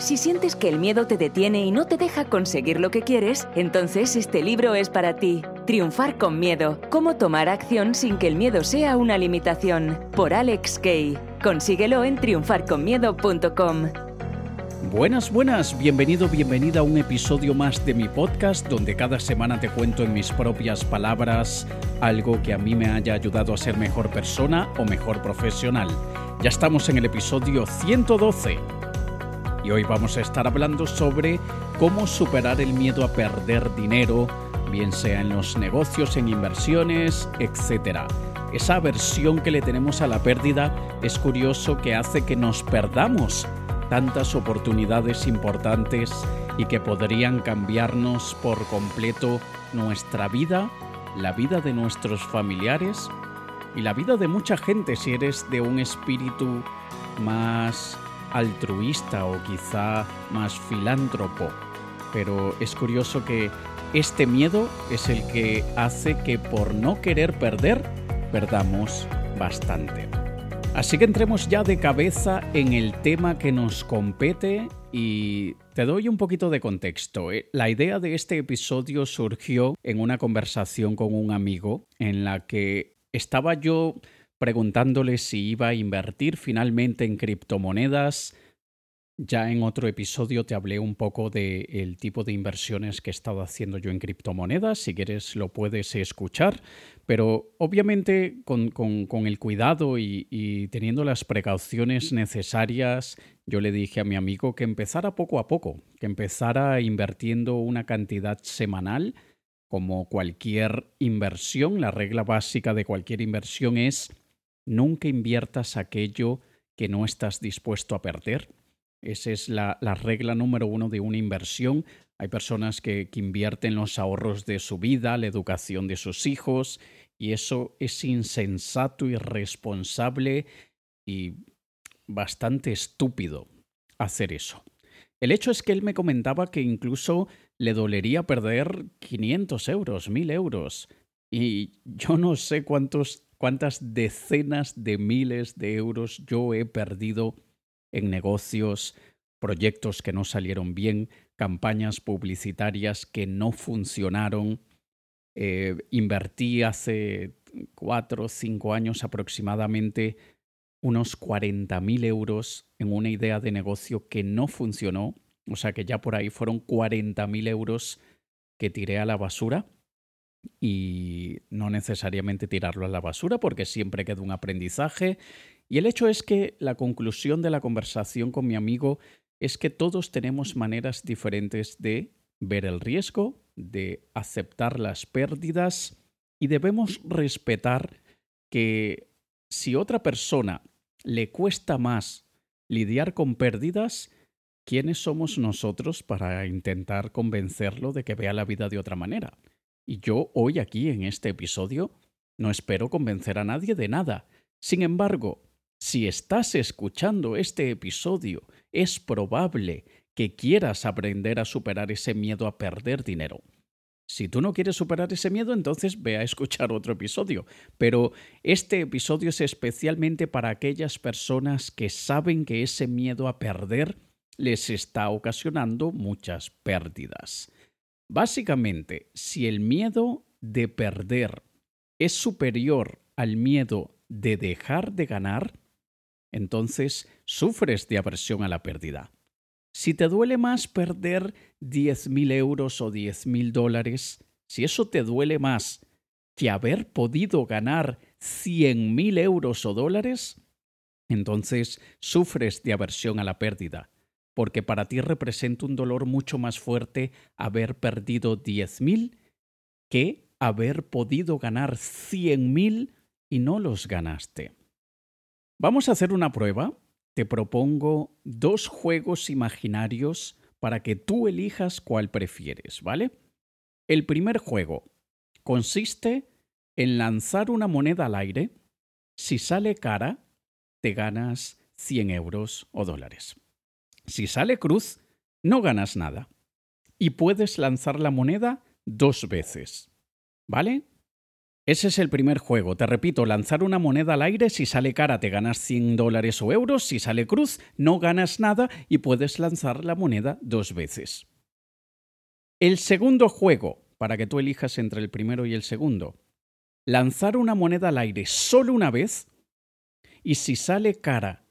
Si sientes que el miedo te detiene y no te deja conseguir lo que quieres, entonces este libro es para ti. Triunfar con miedo. Cómo tomar acción sin que el miedo sea una limitación. Por Alex Kay. Consíguelo en triunfarconmiedo.com. Buenas, buenas, bienvenido, bienvenida a un episodio más de mi podcast donde cada semana te cuento en mis propias palabras algo que a mí me haya ayudado a ser mejor persona o mejor profesional. Ya estamos en el episodio 112 hoy vamos a estar hablando sobre cómo superar el miedo a perder dinero, bien sea en los negocios, en inversiones, etc. Esa aversión que le tenemos a la pérdida es curioso que hace que nos perdamos tantas oportunidades importantes y que podrían cambiarnos por completo nuestra vida, la vida de nuestros familiares y la vida de mucha gente si eres de un espíritu más altruista o quizá más filántropo. Pero es curioso que este miedo es el que hace que por no querer perder, perdamos bastante. Así que entremos ya de cabeza en el tema que nos compete y te doy un poquito de contexto. ¿eh? La idea de este episodio surgió en una conversación con un amigo en la que estaba yo preguntándole si iba a invertir finalmente en criptomonedas. Ya en otro episodio te hablé un poco del tipo de inversiones que he estado haciendo yo en criptomonedas. Si quieres lo puedes escuchar. Pero obviamente con, el cuidado y, y teniendo las precauciones necesarias, yo le dije a mi amigo que empezara poco a poco, que empezara invirtiendo una cantidad semanal. Como cualquier inversión, la regla básica de cualquier inversión es Nunca inviertas aquello que no estás dispuesto a perder. Esa es la, regla número uno de una inversión. Hay personas que, que invierten los ahorros de su vida, la educación de sus hijos, y eso es insensato, irresponsable y bastante estúpido hacer eso. El hecho es que él me comentaba que incluso le dolería perder 500 euros, 1000 euros. Y yo no sé cuántos cuántas decenas de miles de euros yo he perdido en negocios, proyectos que no salieron bien, campañas publicitarias que no funcionaron. Eh, invertí hace cuatro o cinco años aproximadamente unos 40 mil euros en una idea de negocio que no funcionó. O sea que ya por ahí fueron 40 mil euros que tiré a la basura y no necesariamente tirarlo a la basura porque siempre queda un aprendizaje. Y el hecho es que la conclusión de la conversación con mi amigo es que todos tenemos maneras diferentes de ver el riesgo, de aceptar las pérdidas y debemos respetar que si otra persona le cuesta más lidiar con pérdidas, ¿quiénes somos nosotros para intentar convencerlo de que vea la vida de otra manera? Y yo hoy aquí en este episodio no espero convencer a nadie de nada. Sin embargo, si estás escuchando este episodio, es probable que quieras aprender a superar ese miedo a perder dinero. Si tú no quieres superar ese miedo, entonces ve a escuchar otro episodio. Pero este episodio es especialmente para aquellas personas que saben que ese miedo a perder les está ocasionando muchas pérdidas. Básicamente, si el miedo de perder es superior al miedo de dejar de ganar, entonces sufres de aversión a la pérdida. Si te duele más perder 10.000 euros o 10.000 dólares, si eso te duele más que haber podido ganar 100.000 euros o dólares, entonces sufres de aversión a la pérdida porque para ti representa un dolor mucho más fuerte haber perdido 10.000 que haber podido ganar 100.000 y no los ganaste. Vamos a hacer una prueba. Te propongo dos juegos imaginarios para que tú elijas cuál prefieres, ¿vale? El primer juego consiste en lanzar una moneda al aire. Si sale cara, te ganas 100 euros o dólares. Si sale cruz, no ganas nada. Y puedes lanzar la moneda dos veces. ¿Vale? Ese es el primer juego. Te repito, lanzar una moneda al aire, si sale cara te ganas 100 dólares o euros, si sale cruz no ganas nada y puedes lanzar la moneda dos veces. El segundo juego, para que tú elijas entre el primero y el segundo. Lanzar una moneda al aire solo una vez y si sale cara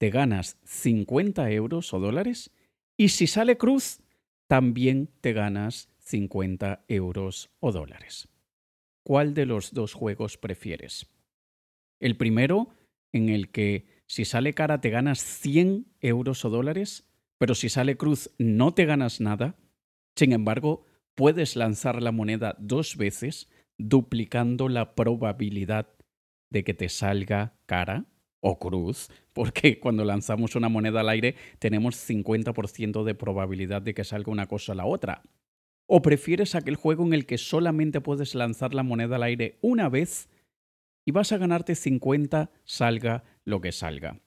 te ganas 50 euros o dólares y si sale cruz también te ganas 50 euros o dólares. ¿Cuál de los dos juegos prefieres? El primero, en el que si sale cara te ganas 100 euros o dólares, pero si sale cruz no te ganas nada. Sin embargo, puedes lanzar la moneda dos veces, duplicando la probabilidad de que te salga cara o cruz, porque cuando lanzamos una moneda al aire tenemos 50% de probabilidad de que salga una cosa a la otra. ¿O prefieres aquel juego en el que solamente puedes lanzar la moneda al aire una vez y vas a ganarte 50 salga lo que salga?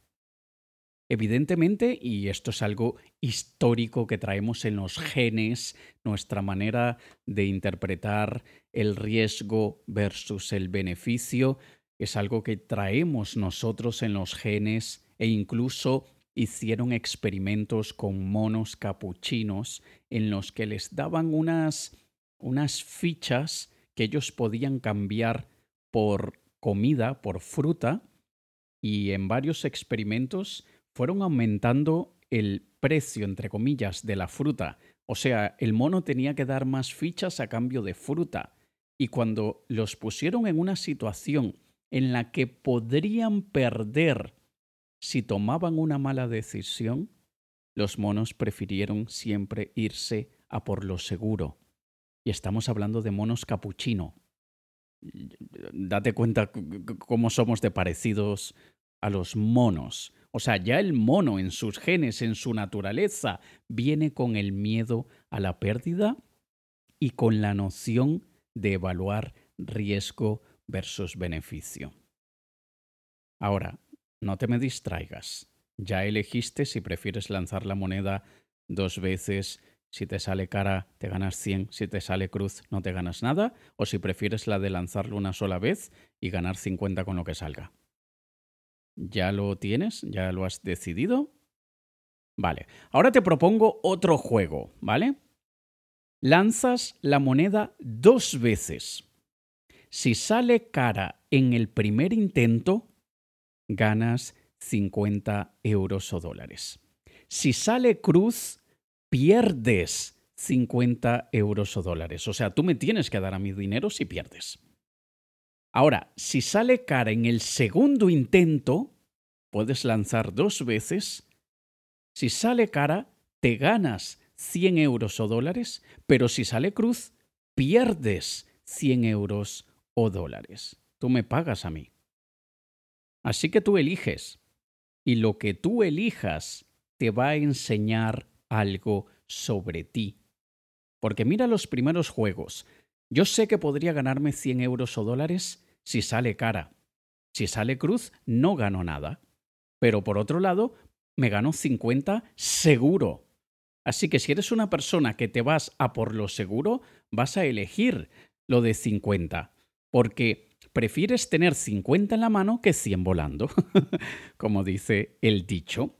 Evidentemente, y esto es algo histórico que traemos en los genes, nuestra manera de interpretar el riesgo versus el beneficio, es algo que traemos nosotros en los genes e incluso hicieron experimentos con monos capuchinos en los que les daban unas, unas fichas que ellos podían cambiar por comida, por fruta, y en varios experimentos fueron aumentando el precio, entre comillas, de la fruta. O sea, el mono tenía que dar más fichas a cambio de fruta. Y cuando los pusieron en una situación en la que podrían perder si tomaban una mala decisión, los monos prefirieron siempre irse a por lo seguro. Y estamos hablando de monos capuchino. Date cuenta cómo somos de parecidos a los monos. O sea, ya el mono en sus genes, en su naturaleza, viene con el miedo a la pérdida y con la noción de evaluar riesgo versus beneficio. Ahora, no te me distraigas. Ya elegiste si prefieres lanzar la moneda dos veces, si te sale cara te ganas 100, si te sale cruz no te ganas nada, o si prefieres la de lanzarlo una sola vez y ganar 50 con lo que salga. ¿Ya lo tienes? ¿Ya lo has decidido? Vale, ahora te propongo otro juego, ¿vale? Lanzas la moneda dos veces. Si sale cara en el primer intento, ganas 50 euros o dólares. Si sale cruz, pierdes 50 euros o dólares. O sea, tú me tienes que dar a mi dinero si pierdes. Ahora, si sale cara en el segundo intento, puedes lanzar dos veces. Si sale cara, te ganas 100 euros o dólares, pero si sale cruz, pierdes 100 euros o dólares. Tú me pagas a mí. Así que tú eliges. Y lo que tú elijas te va a enseñar algo sobre ti. Porque mira los primeros juegos. Yo sé que podría ganarme 100 euros o dólares si sale cara. Si sale cruz, no gano nada. Pero por otro lado, me gano 50 seguro. Así que si eres una persona que te vas a por lo seguro, vas a elegir lo de 50. Porque prefieres tener 50 en la mano que 100 volando, como dice el dicho.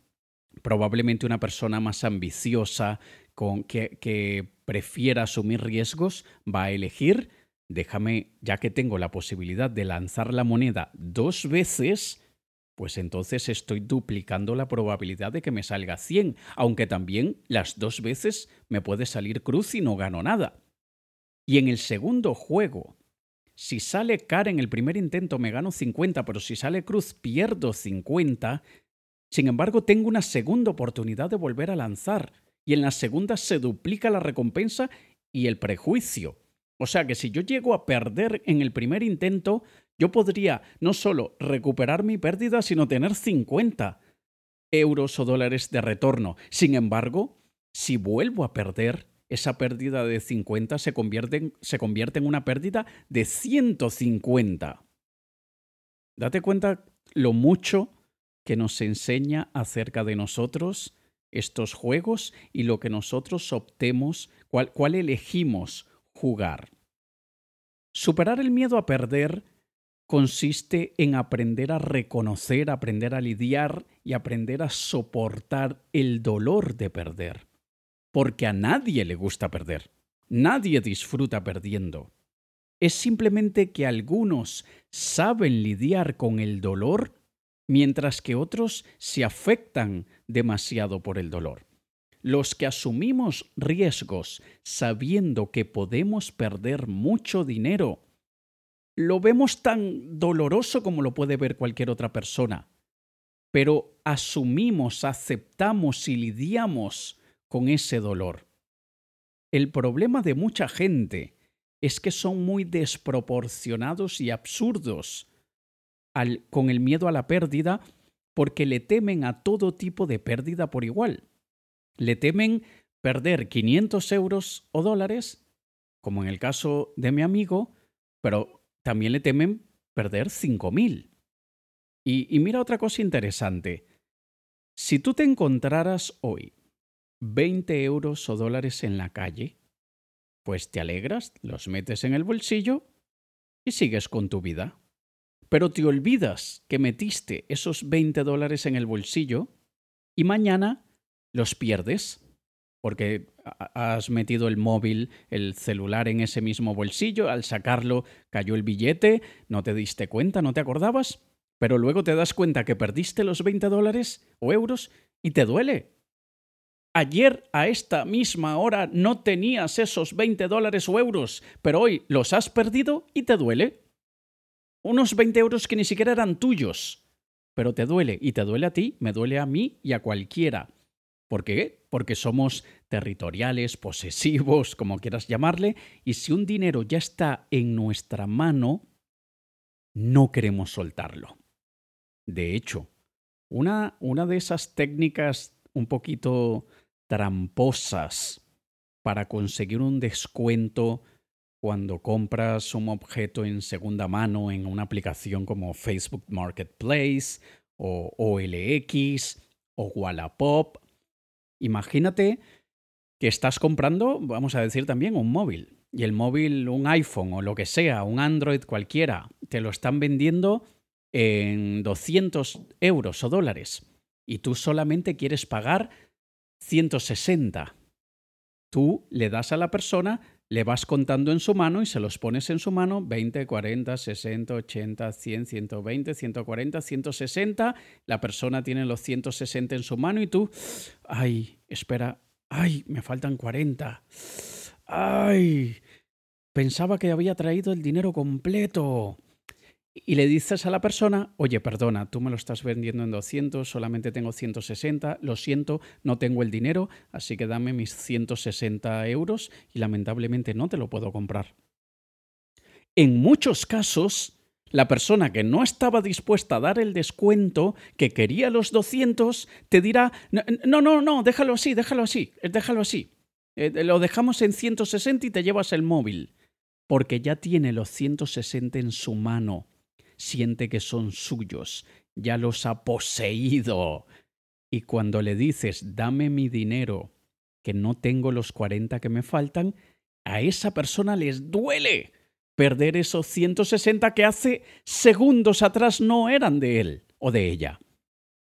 Probablemente una persona más ambiciosa, con, que, que prefiera asumir riesgos, va a elegir, déjame, ya que tengo la posibilidad de lanzar la moneda dos veces, pues entonces estoy duplicando la probabilidad de que me salga 100, aunque también las dos veces me puede salir cruz y no gano nada. Y en el segundo juego, si sale cara en el primer intento me gano 50, pero si sale cruz pierdo 50. Sin embargo, tengo una segunda oportunidad de volver a lanzar. Y en la segunda se duplica la recompensa y el prejuicio. O sea que si yo llego a perder en el primer intento, yo podría no solo recuperar mi pérdida, sino tener 50 euros o dólares de retorno. Sin embargo, si vuelvo a perder, esa pérdida de 50 se convierte, en, se convierte en una pérdida de 150. Date cuenta lo mucho que nos enseña acerca de nosotros estos juegos y lo que nosotros optemos, cuál, cuál elegimos jugar. Superar el miedo a perder consiste en aprender a reconocer, aprender a lidiar y aprender a soportar el dolor de perder. Porque a nadie le gusta perder. Nadie disfruta perdiendo. Es simplemente que algunos saben lidiar con el dolor mientras que otros se afectan demasiado por el dolor. Los que asumimos riesgos sabiendo que podemos perder mucho dinero, lo vemos tan doloroso como lo puede ver cualquier otra persona, pero asumimos, aceptamos y lidiamos con ese dolor. El problema de mucha gente es que son muy desproporcionados y absurdos con el miedo a la pérdida porque le temen a todo tipo de pérdida por igual. Le temen perder 500 euros o dólares, como en el caso de mi amigo, pero también le temen perder 5.000. Y, y mira otra cosa interesante. Si tú te encontraras hoy 20 euros o dólares en la calle, pues te alegras, los metes en el bolsillo y sigues con tu vida. Pero te olvidas que metiste esos 20 dólares en el bolsillo y mañana los pierdes porque has metido el móvil, el celular en ese mismo bolsillo, al sacarlo cayó el billete, no te diste cuenta, no te acordabas, pero luego te das cuenta que perdiste los 20 dólares o euros y te duele. Ayer a esta misma hora no tenías esos 20 dólares o euros, pero hoy los has perdido y te duele. Unos 20 euros que ni siquiera eran tuyos, pero te duele y te duele a ti, me duele a mí y a cualquiera. ¿Por qué? Porque somos territoriales, posesivos, como quieras llamarle, y si un dinero ya está en nuestra mano, no queremos soltarlo. De hecho, una, una de esas técnicas un poquito tramposas para conseguir un descuento cuando compras un objeto en segunda mano en una aplicación como Facebook Marketplace o OLX o Wallapop Imagínate que estás comprando, vamos a decir también, un móvil. Y el móvil, un iPhone o lo que sea, un Android cualquiera, te lo están vendiendo en 200 euros o dólares. Y tú solamente quieres pagar 160. Tú le das a la persona le vas contando en su mano y se los pones en su mano 20, 40, 60, 80, 100, 120, 140, 160. La persona tiene los 160 en su mano y tú, ay, espera, ay, me faltan 40. Ay, pensaba que había traído el dinero completo y le dices a la persona, oye, perdona, tú me lo estás vendiendo en 200, solamente tengo 160, lo siento, no tengo el dinero, así que dame mis 160 euros y lamentablemente no te lo puedo comprar. En muchos casos, la persona que no estaba dispuesta a dar el descuento, que quería los 200, te dirá, no, no, no, déjalo así, déjalo así, déjalo así. Eh, lo dejamos en 160 y te llevas el móvil, porque ya tiene los 160 en su mano siente que son suyos, ya los ha poseído. Y cuando le dices, dame mi dinero, que no tengo los 40 que me faltan, a esa persona les duele perder esos 160 que hace segundos atrás no eran de él o de ella.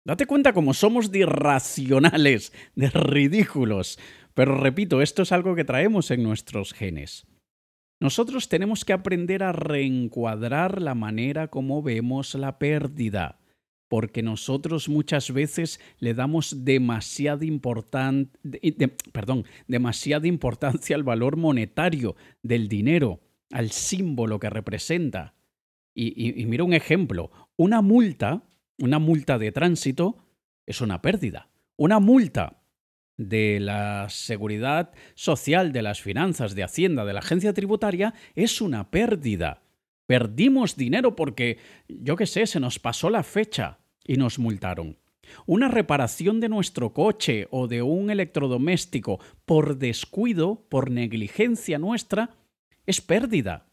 Date cuenta cómo somos de irracionales, de ridículos. Pero repito, esto es algo que traemos en nuestros genes. Nosotros tenemos que aprender a reencuadrar la manera como vemos la pérdida, porque nosotros muchas veces le damos demasiada, perdón, demasiada importancia al valor monetario del dinero, al símbolo que representa. Y mira un ejemplo, una multa, una multa de tránsito es una pérdida. Una multa de la seguridad social, de las finanzas, de Hacienda, de la agencia tributaria, es una pérdida. Perdimos dinero porque, yo qué sé, se nos pasó la fecha y nos multaron. Una reparación de nuestro coche o de un electrodoméstico por descuido, por negligencia nuestra, es pérdida.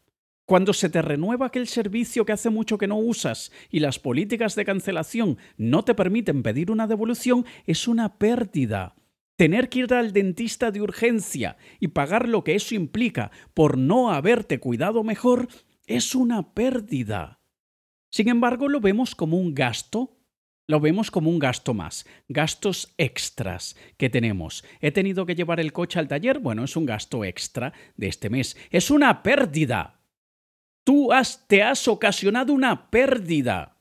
Cuando se te renueva aquel servicio que hace mucho que no usas y las políticas de cancelación no te permiten pedir una devolución, es una pérdida. Tener que ir al dentista de urgencia y pagar lo que eso implica por no haberte cuidado mejor Es una pérdida. Sin embargo, lo vemos como un gasto lo vemos como un gasto más, gastos extras que tenemos. He tenido que llevar el coche al taller, bueno, es un gasto extra de este mes. Es una pérdida. Tú te has ocasionado una pérdida.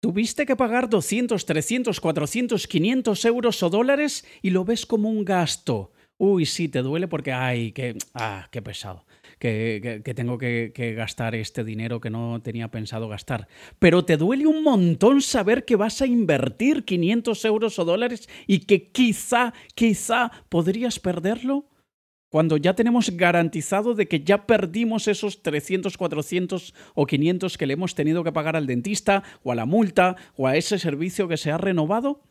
Tuviste que pagar 200, 300, 400, 500 euros o dólares y lo ves como un gasto. Uy, sí, te duele porque, ay, qué, ah, qué pesado que, tengo que, que, gastar este dinero que no tenía pensado gastar. Pero te duele un montón saber que vas a invertir 500 euros o dólares y que quizá, quizá podrías perderlo. Cuando ya tenemos garantizado de que ya perdimos esos 300, 400 o 500 que le hemos tenido que pagar al dentista o a la multa o a ese servicio que se ha renovado,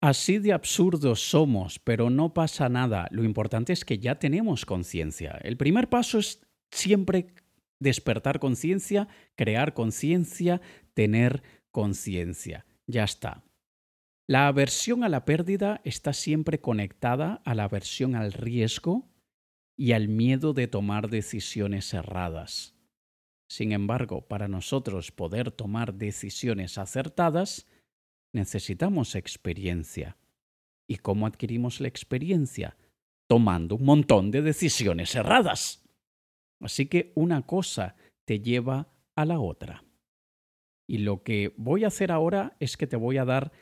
Así de absurdos somos, pero no pasa nada. Lo importante es que ya tenemos conciencia. El primer paso es siempre despertar conciencia, crear conciencia, tener conciencia. Ya está. La aversión a la pérdida está siempre conectada a la aversión al riesgo y al miedo de tomar decisiones erradas. Sin embargo, para nosotros poder tomar decisiones acertadas, necesitamos experiencia. ¿Y cómo adquirimos la experiencia? Tomando un montón de decisiones erradas. Así que una cosa te lleva a la otra. Y lo que voy a hacer ahora es que te voy a dar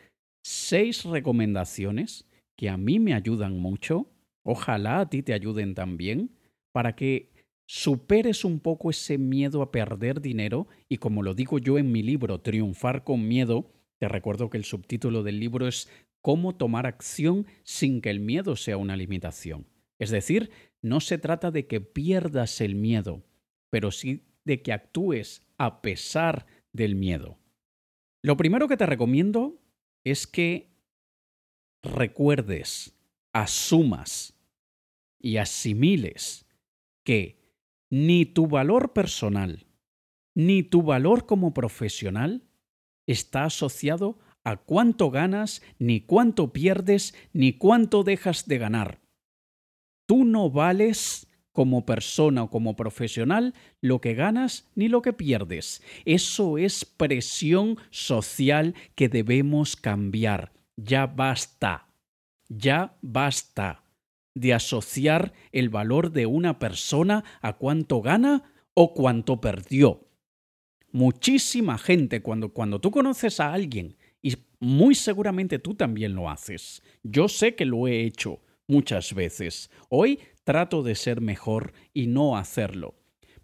seis recomendaciones que a mí me ayudan mucho, ojalá a ti te ayuden también, para que superes un poco ese miedo a perder dinero y como lo digo yo en mi libro, Triunfar con Miedo, te recuerdo que el subtítulo del libro es Cómo tomar acción sin que el miedo sea una limitación. Es decir, no se trata de que pierdas el miedo, pero sí de que actúes a pesar del miedo. Lo primero que te recomiendo es que recuerdes, asumas y asimiles que ni tu valor personal, ni tu valor como profesional está asociado a cuánto ganas, ni cuánto pierdes, ni cuánto dejas de ganar. Tú no vales como persona o como profesional lo que ganas ni lo que pierdes. Eso es presión social que debemos cambiar. Ya basta. Ya basta de asociar el valor de una persona a cuánto gana o cuánto perdió muchísima gente cuando, cuando tú conoces a alguien, y muy seguramente tú también lo haces, yo sé que lo he hecho muchas veces, hoy trato de ser mejor y no hacerlo.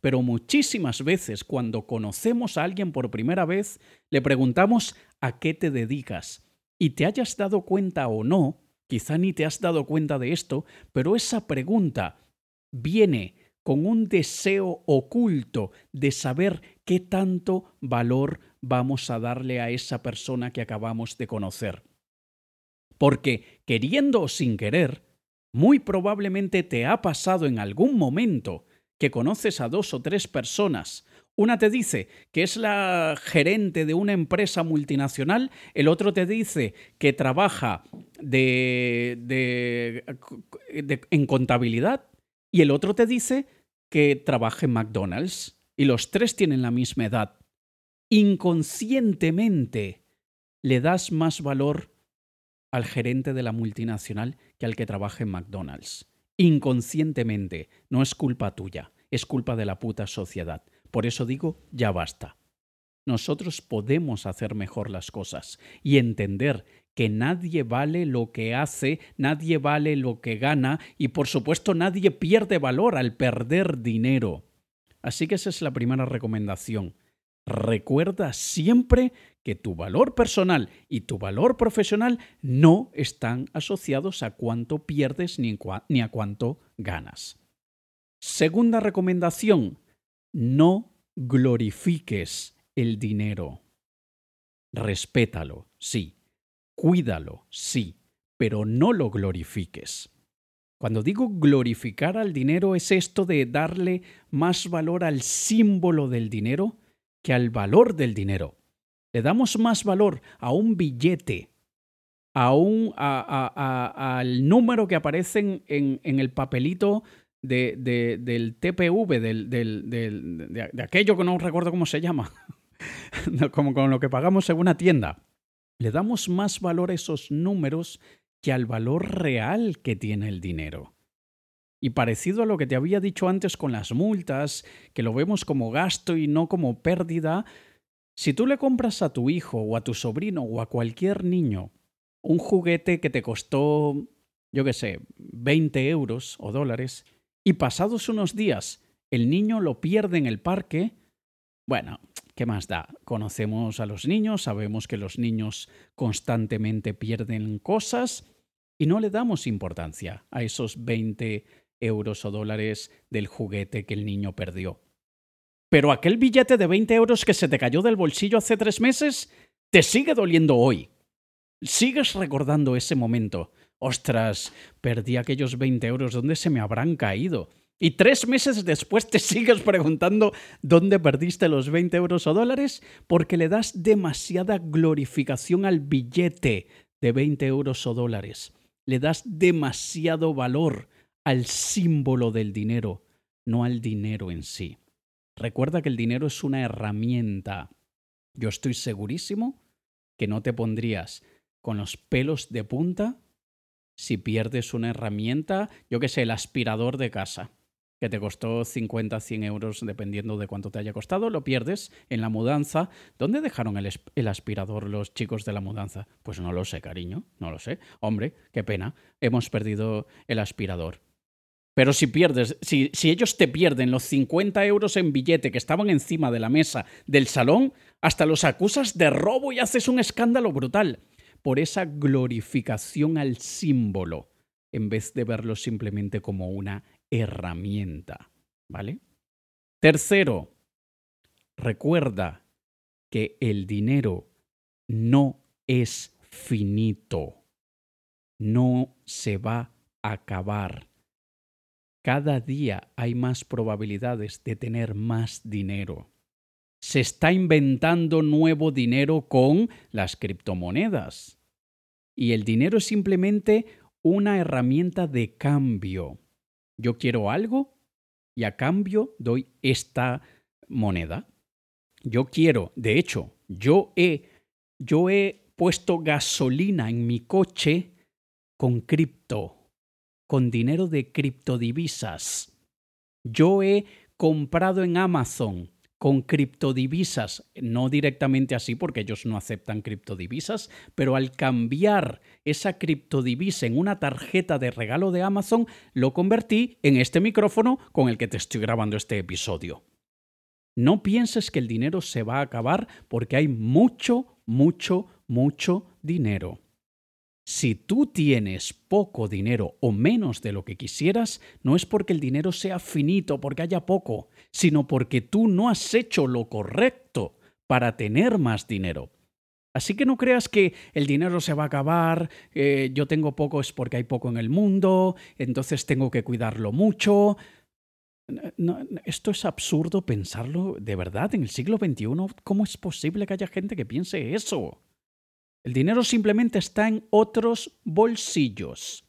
Pero muchísimas veces cuando conocemos a alguien por primera vez, le preguntamos a qué te dedicas. Y te hayas dado cuenta o no, quizá ni te has dado cuenta de esto, pero esa pregunta viene con un deseo oculto de saber qué tanto valor vamos a darle a esa persona que acabamos de conocer. Porque, queriendo o sin querer, muy probablemente te ha pasado en algún momento que conoces a dos o tres personas. Una te dice que es la gerente de una empresa multinacional, el otro te dice que trabaja de, en contabilidad y el otro te dice que trabaja en McDonald's y los tres tienen la misma edad. Inconscientemente le das más valor al gerente de la multinacional que al que trabaja en McDonald's. Inconscientemente, no es culpa tuya, es culpa de la puta sociedad. Por eso digo, ya basta. Nosotros podemos hacer mejor las cosas y entender que nadie vale lo que hace, nadie vale lo que gana y por supuesto nadie pierde valor al perder dinero. Así que esa es la primera recomendación. Recuerda siempre que tu valor personal y tu valor profesional no están asociados a cuánto pierdes ni, a cuánto ganas. Segunda recomendación, no glorifiques el dinero. Respétalo, sí, Cuídalo, sí, pero no lo glorifiques. Cuando digo glorificar al dinero es esto de darle más valor al símbolo del dinero que al valor del dinero. Le damos más valor a un billete, a un, a, al número que aparece en, en el papelito de, del TPV, del, de, aquello que no recuerdo cómo se llama, como con lo que pagamos en una tienda. Le damos más valor a esos números que al valor real que tiene el dinero. Y parecido a lo que te había dicho antes con las multas, que lo vemos como gasto y no como pérdida, si tú le compras a tu hijo o a tu sobrino o a cualquier niño un juguete que te costó, yo qué sé, 20 euros o dólares, y pasados unos días el niño lo pierde en el parque, bueno, ¿qué más da? Conocemos a los niños, sabemos que los niños constantemente pierden cosas y no le damos importancia a esos 20 euros o dólares del juguete que el niño perdió. Pero aquel billete de 20 euros que se te cayó del bolsillo hace tres meses, te sigue doliendo hoy. Sigues recordando ese momento. Ostras, perdí aquellos 20 euros, ¿dónde se me habrán caído? Y tres meses después te sigues preguntando dónde perdiste los 20 euros o dólares porque le das demasiada glorificación al billete de 20 euros o dólares. Le das demasiado valor al símbolo del dinero, no al dinero en sí. Recuerda que el dinero es una herramienta. Yo estoy segurísimo que no te pondrías con los pelos de punta si pierdes una herramienta, yo que sé, el aspirador de casa, que te costó 50, 100 euros dependiendo de cuánto te haya costado, lo pierdes en la mudanza. ¿Dónde dejaron el, el, aspirador los chicos de la mudanza? Pues no lo sé, cariño, no lo sé. Hombre, qué pena, hemos perdido el aspirador. Pero si pierdes, si, si, ellos te pierden los 50 euros en billete que estaban encima de la mesa del salón, hasta los acusas de robo y haces un escándalo brutal por esa glorificación al símbolo, en vez de verlo simplemente como una herramienta. ¿Vale? Tercero, recuerda que el dinero no es finito, no se va a acabar cada día hay más probabilidades de tener más dinero. Se está inventando nuevo dinero con las criptomonedas. Y el dinero es simplemente una herramienta de cambio. Yo quiero algo y a cambio doy esta moneda. Yo quiero, de hecho, yo he, yo he puesto gasolina en mi coche con cripto con dinero de criptodivisas. Yo he comprado en Amazon con criptodivisas, no directamente así porque ellos no aceptan criptodivisas, pero al cambiar esa criptodivisa en una tarjeta de regalo de Amazon, lo convertí en este micrófono con el que te estoy grabando este episodio. No pienses que el dinero se va a acabar porque hay mucho, mucho, mucho dinero. Si tú tienes poco dinero o menos de lo que quisieras, no es porque el dinero sea finito, porque haya poco, sino porque tú no has hecho lo correcto para tener más dinero. Así que no creas que el dinero se va a acabar, eh, yo tengo poco es porque hay poco en el mundo, entonces tengo que cuidarlo mucho. esto es absurdo pensarlo de verdad en el siglo XXI. ¿Cómo es posible que haya gente que piense eso? El dinero simplemente está en otros bolsillos.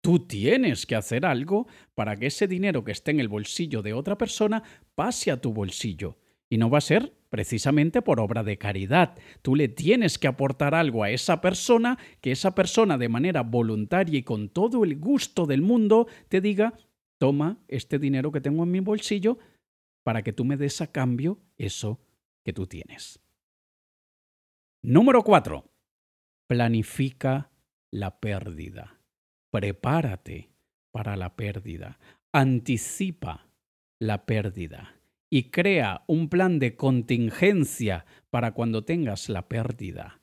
Tú tienes que hacer algo para que ese dinero que esté en el bolsillo de otra persona pase a tu bolsillo. Y no va a ser precisamente por obra de caridad. Tú le tienes que aportar algo a esa persona, que esa persona de manera voluntaria y con todo el gusto del mundo te diga, toma este dinero que tengo en mi bolsillo para que tú me des a cambio eso que tú tienes. Número 4 planifica la pérdida. Prepárate para la pérdida. Anticipa la pérdida y crea un plan de contingencia para cuando tengas la pérdida.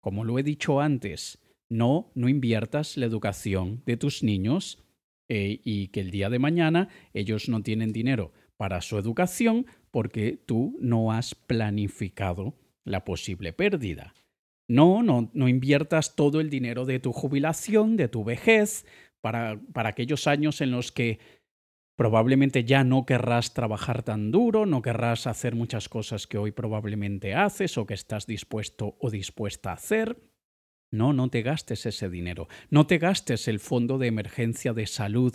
Como lo he dicho antes, no, no inviertas la educación de tus niños eh, y que el día de mañana ellos no tienen dinero para su educación porque tú no has planificado la posible pérdida. No, no, no inviertas todo el dinero de tu jubilación, de tu vejez, para, para aquellos años en los que probablemente ya no querrás trabajar tan duro, no querrás hacer muchas cosas que hoy probablemente haces o que estás dispuesto o dispuesta a hacer. No, no te gastes ese dinero, no te gastes el fondo de emergencia de salud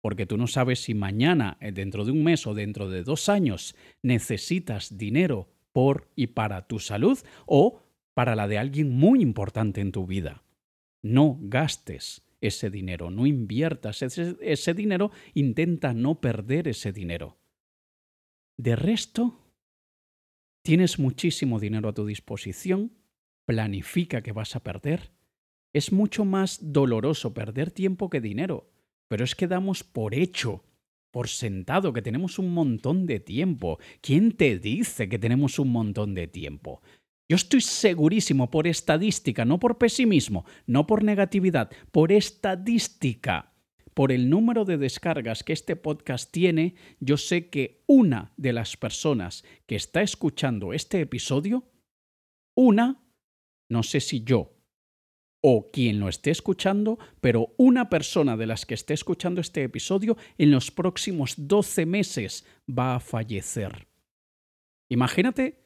porque tú no sabes si mañana, eh, dentro de un mes o dentro de dos años, necesitas dinero por y para tu salud o para la de alguien muy importante en tu vida. No gastes ese dinero, no inviertas ese, dinero, intenta no perder ese dinero. De resto, tienes muchísimo dinero a tu disposición, planifica que vas a perder. Es mucho más doloroso perder tiempo que dinero, pero es que damos por hecho, por sentado que tenemos un montón de tiempo. ¿Quién te dice que tenemos un montón de tiempo? Yo estoy segurísimo por estadística, no por pesimismo, no por negatividad, por estadística, por el número de descargas que este podcast tiene, yo sé que una de las personas que está escuchando este episodio, una, no sé si yo o quien lo esté escuchando, pero una persona de las que esté escuchando este episodio en los próximos 12 meses va a fallecer. Imagínate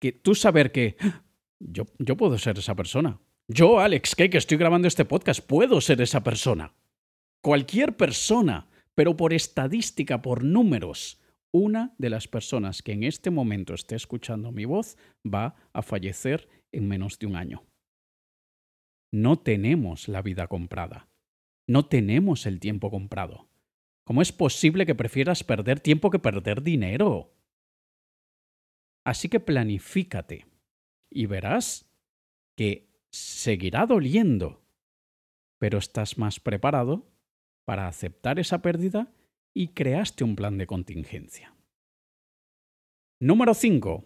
que tú saber que yo, yo puedo ser esa persona. Yo, Alex que estoy grabando este podcast, puedo ser esa persona. Cualquier persona, pero por estadística, por números, una de las personas que en este momento esté escuchando mi voz va a fallecer en menos de un año. No tenemos la vida comprada. No tenemos el tiempo comprado. ¿Cómo es posible que prefieras perder tiempo que perder dinero? Así que planifícate y verás que seguirá doliendo, pero estás más preparado para aceptar esa pérdida y creaste un plan de contingencia. Número 5.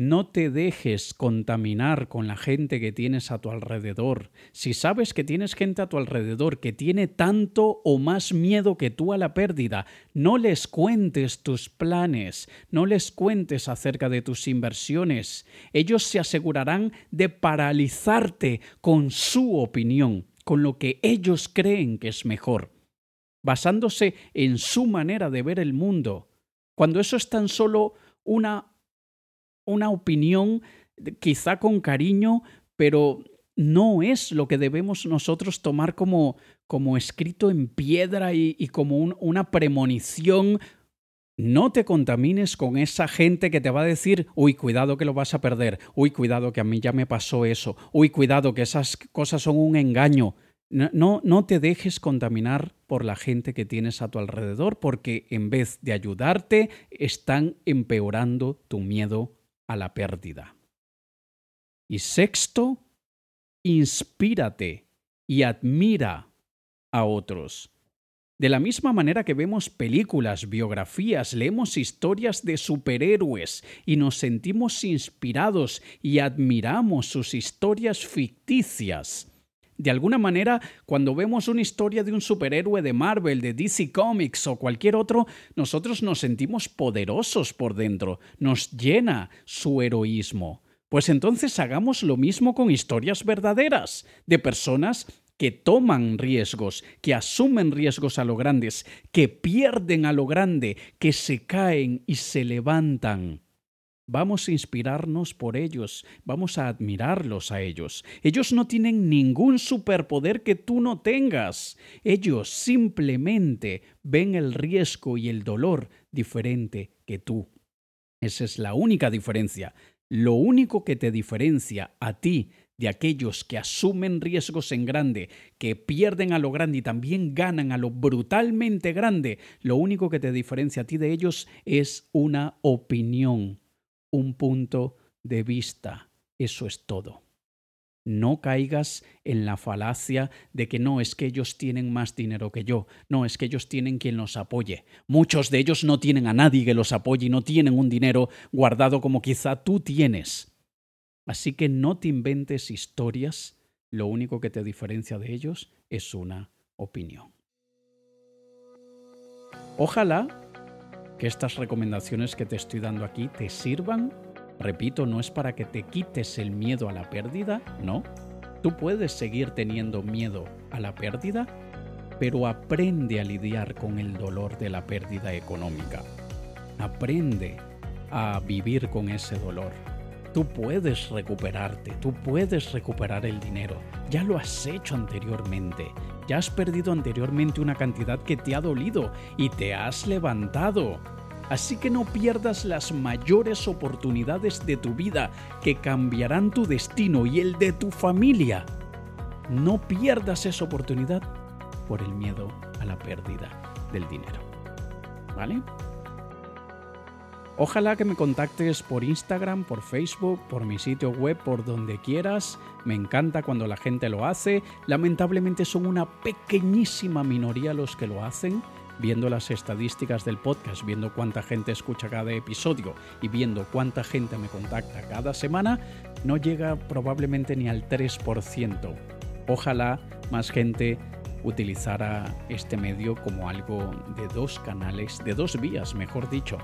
No te dejes contaminar con la gente que tienes a tu alrededor. Si sabes que tienes gente a tu alrededor que tiene tanto o más miedo que tú a la pérdida, no les cuentes tus planes, no les cuentes acerca de tus inversiones. Ellos se asegurarán de paralizarte con su opinión, con lo que ellos creen que es mejor, basándose en su manera de ver el mundo, cuando eso es tan solo una una opinión quizá con cariño, pero no es lo que debemos nosotros tomar como, como escrito en piedra y, como una premonición. No te contamines con esa gente que te va a decir, uy, cuidado que lo vas a perder, uy, cuidado que a mí ya me pasó eso, uy, cuidado que esas cosas son un engaño. No, no te dejes contaminar por la gente que tienes a tu alrededor, porque en vez de ayudarte, están empeorando tu miedo a la pérdida. Y sexto, inspírate y admira a otros. De la misma manera que vemos películas, biografías, leemos historias de superhéroes y nos sentimos inspirados y admiramos sus historias ficticias, de alguna manera, cuando vemos una historia de un superhéroe de Marvel, de DC Comics o cualquier otro, nosotros nos sentimos poderosos por dentro, nos llena su heroísmo. Pues entonces hagamos lo mismo con historias verdaderas, de personas que toman riesgos, que asumen riesgos a lo grandes, que pierden a lo grande, que se caen y se levantan. Vamos a inspirarnos por ellos, vamos a admirarlos a ellos. Ellos no tienen ningún superpoder que tú no tengas. Ellos simplemente ven el riesgo y el dolor diferente que tú. Esa es la única diferencia. Lo único que te diferencia a ti de aquellos que asumen riesgos en grande, que pierden a lo grande y también ganan a lo brutalmente grande, lo único que te diferencia a ti de ellos es una opinión un punto de vista. Eso es todo. No caigas en la falacia de que no es que ellos tienen más dinero que yo, no es que ellos tienen quien los apoye. Muchos de ellos no tienen a nadie que los apoye y no tienen un dinero guardado como quizá tú tienes. Así que no te inventes historias, lo único que te diferencia de ellos es una opinión. Ojalá que estas recomendaciones que te estoy dando aquí te sirvan. Repito, no es para que te quites el miedo a la pérdida, no. Tú puedes seguir teniendo miedo a la pérdida, pero aprende a lidiar con el dolor de la pérdida económica. Aprende a vivir con ese dolor. Tú puedes recuperarte, tú puedes recuperar el dinero. Ya lo has hecho anteriormente. Ya has perdido anteriormente una cantidad que te ha dolido y te has levantado. Así que no pierdas las mayores oportunidades de tu vida que cambiarán tu destino y el de tu familia. No pierdas esa oportunidad por el miedo a la pérdida del dinero. ¿Vale? Ojalá que me contactes por Instagram, por Facebook, por mi sitio web, por donde quieras. Me encanta cuando la gente lo hace. Lamentablemente son una pequeñísima minoría los que lo hacen. Viendo las estadísticas del podcast, viendo cuánta gente escucha cada episodio y viendo cuánta gente me contacta cada semana, no llega probablemente ni al 3%. Ojalá más gente utilizara este medio como algo de dos canales, de dos vías, mejor dicho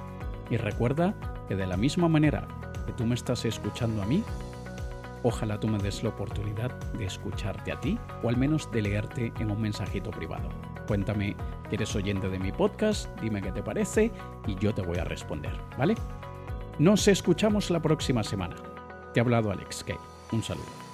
y recuerda que de la misma manera que tú me estás escuchando a mí, ojalá tú me des la oportunidad de escucharte a ti o al menos de leerte en un mensajito privado. Cuéntame que eres oyente de mi podcast, dime qué te parece y yo te voy a responder, ¿vale? Nos escuchamos la próxima semana. Te ha hablado Alex Kay. Un saludo.